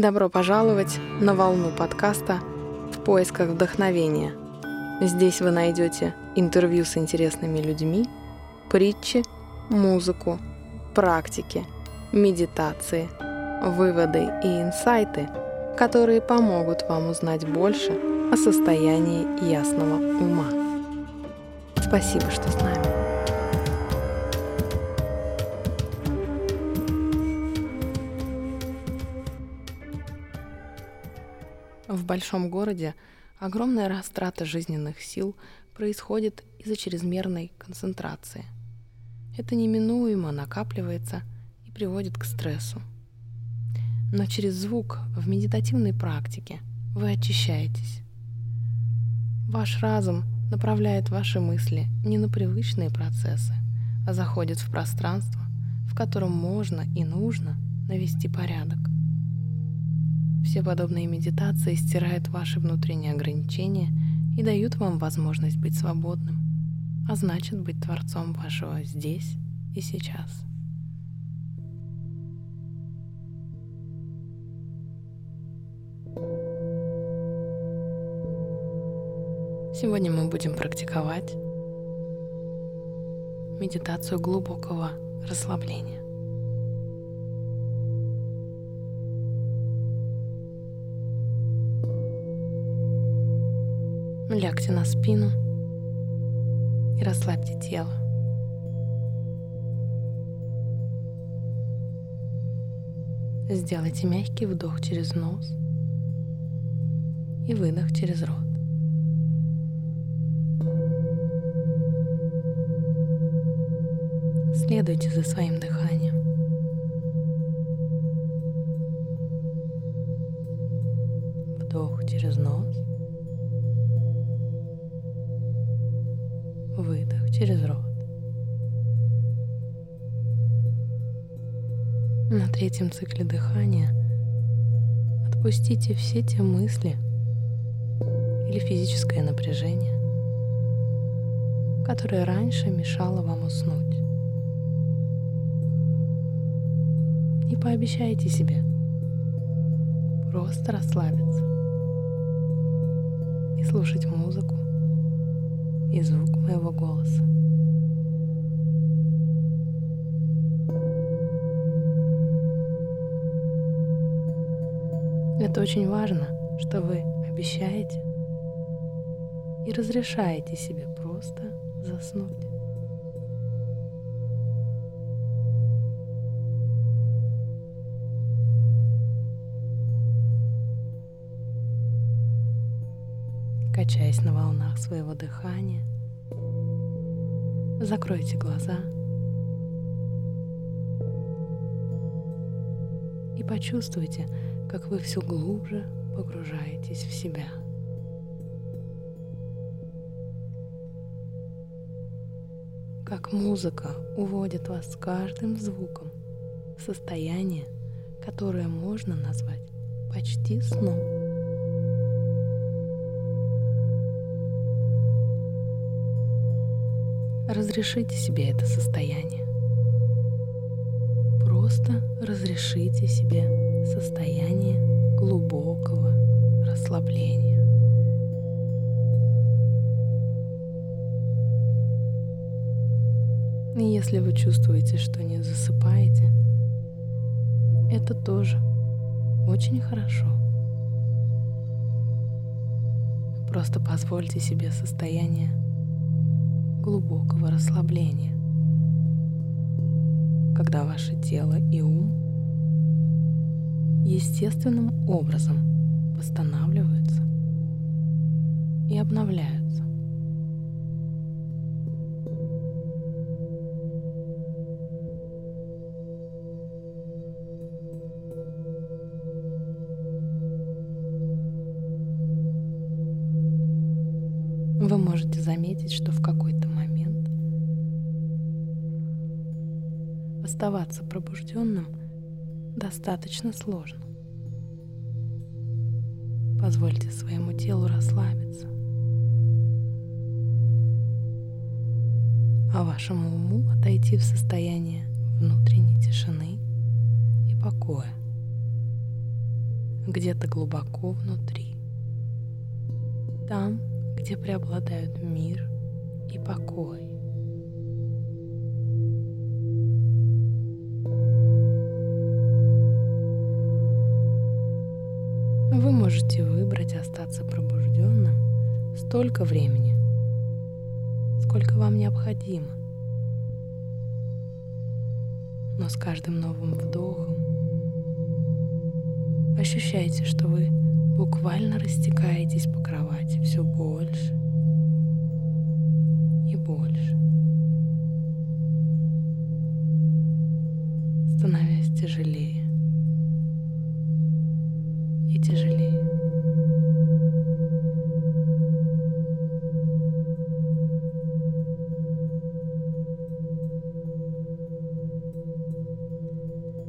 Добро пожаловать на волну подкаста «В поисках вдохновения». Здесь вы найдете интервью с интересными людьми, притчи, музыку, практики, медитации, выводы и инсайты, которые помогут вам узнать больше о состоянии ясного ума. Спасибо, что с нами. В большом городе огромная растрата жизненных сил происходит из-за чрезмерной концентрации. Это неминуемо накапливается и приводит к стрессу. Но через звук в медитативной практике вы очищаетесь. Ваш разум направляет ваши мысли не на привычные процессы, а заходит в пространство, в котором можно и нужно навести порядок – все подобные медитации стирают ваши внутренние ограничения и дают вам возможность быть свободным, а значит быть творцом вашего здесь и сейчас. Сегодня мы будем практиковать медитацию глубокого расслабления. Лягте на спину и расслабьте тело. Сделайте мягкий вдох через нос и выдох через рот. Следуйте за своим дыханием. Вдох через нос – выдох через рот. На третьем цикле дыхания отпустите все те мысли или физическое напряжение, которое раньше мешало вам уснуть. И пообещайте себе просто расслабиться и слушать музыку, и звук моего голоса. Это очень важно, что вы обещаете и разрешаете себе просто заснуть. Качаясь на волнах своего дыхания. Закройте глаза и почувствуйте, как вы все глубже погружаетесь в себя. Как музыка уводит вас с каждым звуком в состояние, которое можно назвать почти сном. Разрешите себе это состояние. Просто разрешите себе состояние глубокого расслабления. И если вы чувствуете, что не засыпаете, это тоже очень хорошо. Просто позвольте себе состояние глубокого расслабления, когда ваше тело и ум естественным образом восстанавливаются и обновляются. Вы можете заметить, что в какой-то оставаться пробужденным достаточно сложно. Позвольте своему телу расслабиться, а вашему уму отойти в состояние внутренней тишины и покоя. где-то глубоко внутри. Там, где преобладают мир и покой. Вы можете выбрать остаться пробужденным столько времени, сколько вам необходимо. Но с каждым новым вдохом ощущаете, что вы буквально растекаетесь по кровати все больше и больше, становясь тяжелее и тяжелее.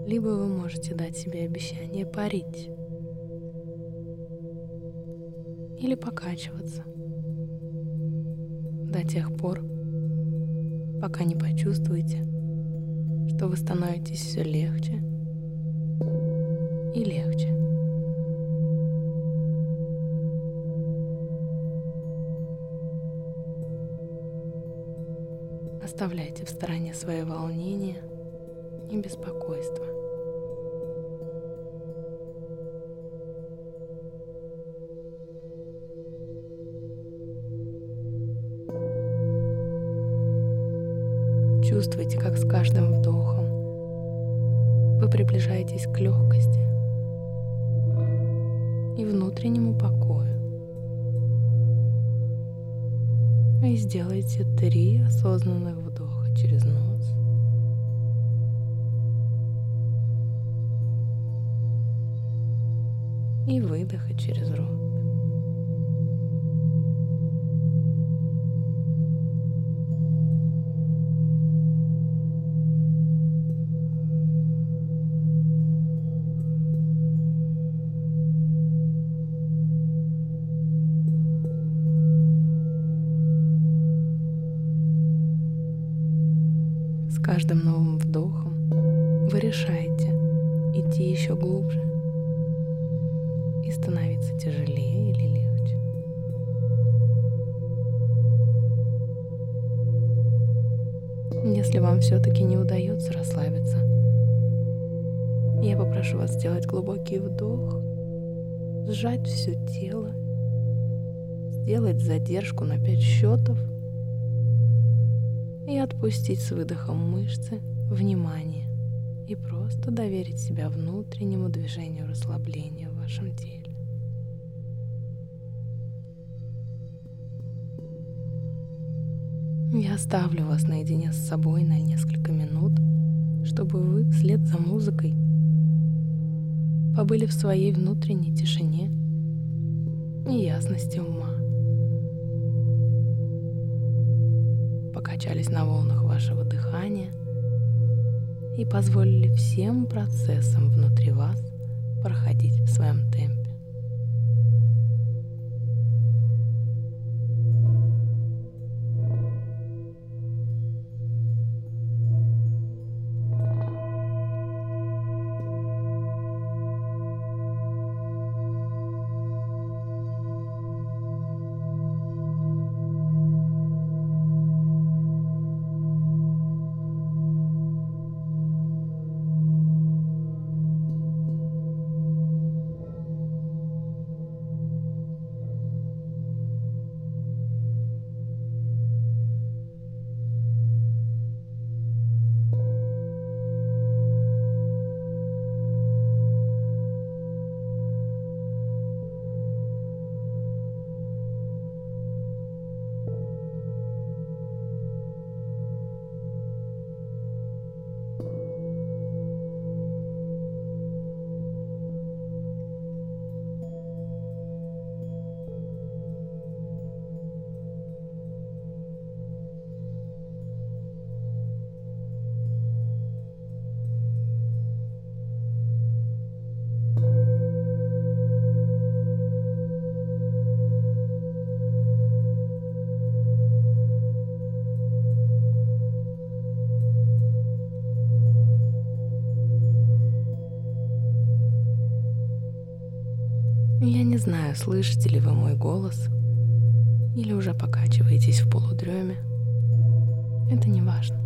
Либо вы можете дать себе обещание парить или покачиваться до тех пор, пока не почувствуете, что вы становитесь все легче и легче. Оставляйте в стороне свои волнения и беспокойство. Чувствуйте, как с каждым вдохом вы приближаетесь к легкости и внутреннему покою. И сделайте три осознанных вдоха через нос. И выдоха через рот. Каждым новым вдохом вы решаете идти еще глубже и становиться тяжелее или легче. Если вам все-таки не удается расслабиться, я попрошу вас сделать глубокий вдох, сжать все тело, сделать задержку на 5 счетов – и отпустить с выдохом мышцы, внимание и просто доверить себя внутреннему движению расслабления в вашем теле. Я оставлю вас наедине с собой на несколько минут, чтобы вы вслед за музыкой побыли в своей внутренней тишине и ясности ума. Покачались на волнах вашего дыхания и позволили всем процессам внутри вас проходить в своем темпе. Слышите ли вы мой голос или уже покачиваетесь в полудреме. Это не важно.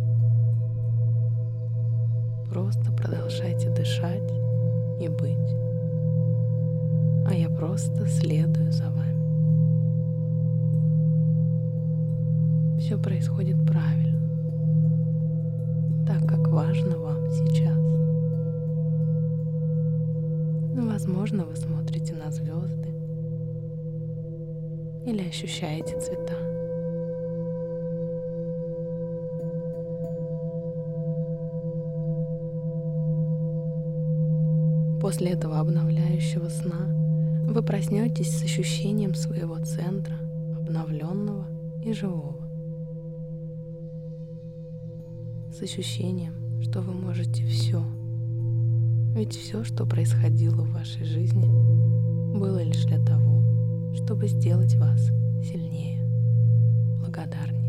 Просто продолжайте дышать и быть. А я просто следую за вами. Все происходит правильно, так как важно вам сейчас. Возможно, вы смотрите на звезды или ощущаете цвета. После этого обновляющего сна вы проснетесь с ощущением своего центра, обновленного и живого. С ощущением, что вы можете все. Ведь все, что происходило в вашей жизни, было лишь для того, чтобы сделать вас сильнее, благодарнее.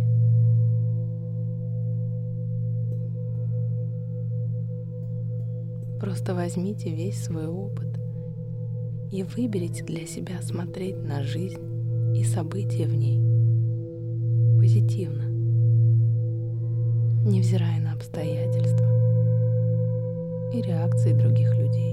Просто возьмите весь свой опыт и выберите для себя смотреть на жизнь и события в ней позитивно, невзирая на обстоятельства и реакции других людей.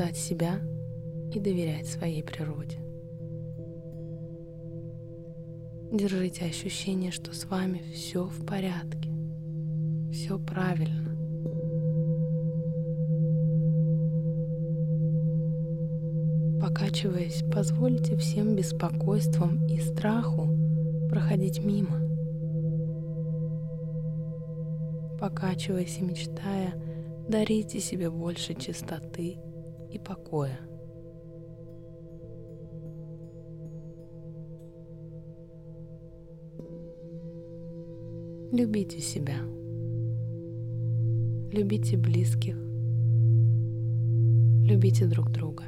Наблюдать себя и доверять своей природе. Держите ощущение, что с вами все в порядке, все правильно. Покачиваясь, позвольте всем беспокойствам и страху проходить мимо. Покачиваясь и мечтая, дарите себе больше чистоты и покоя. Любите себя. Любите близких. Любите друг друга.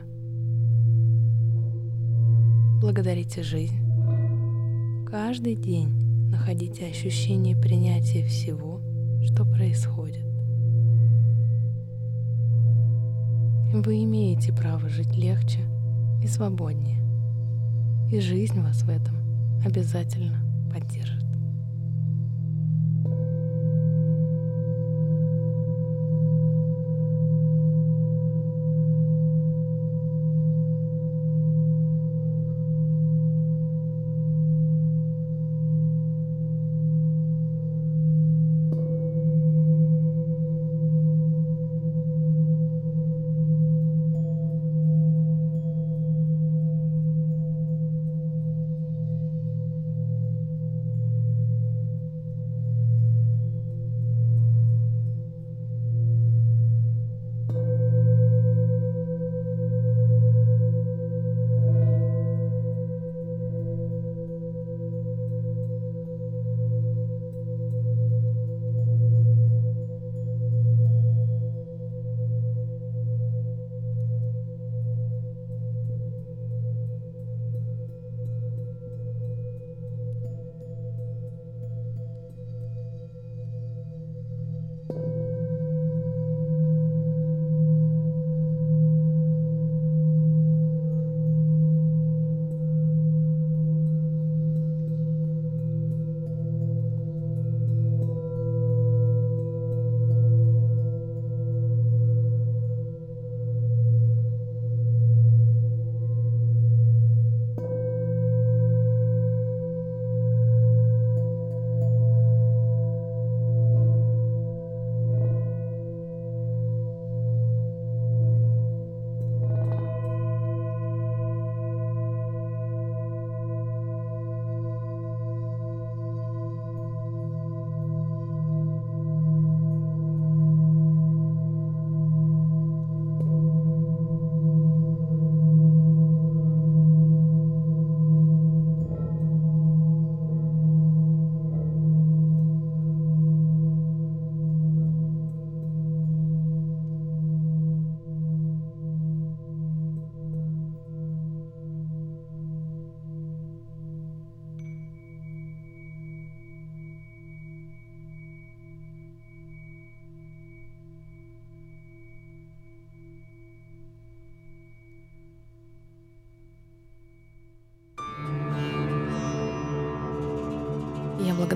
Благодарите жизнь. Каждый день находите ощущение принятия всего, что происходит. Вы имеете право жить легче и свободнее. И жизнь вас в этом обязательно поддержит.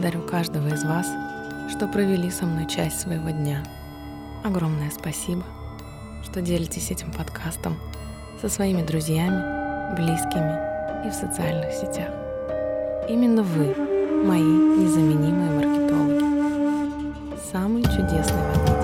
Благодарю каждого из вас, что провели со мной часть своего дня. Огромное спасибо, что делитесь этим подкастом со своими друзьями, близкими и в социальных сетях. Именно вы, мои незаменимые маркетологи. Самый чудесный в